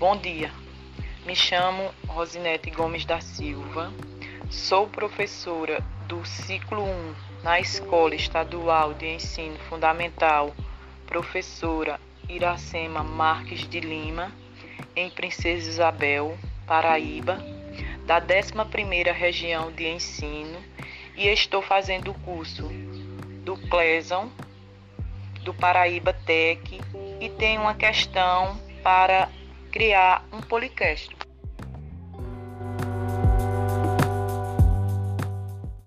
Bom dia, me chamo Rosinete Gomes da Silva, sou professora do ciclo 1 na Escola Estadual de Ensino Fundamental, professora Iracema Marques de Lima, em Princesa Isabel, Paraíba, da 11ª Região de Ensino, e estou fazendo o curso do Cleson, do Paraíba Tech, e tenho uma questão para criar um policastro.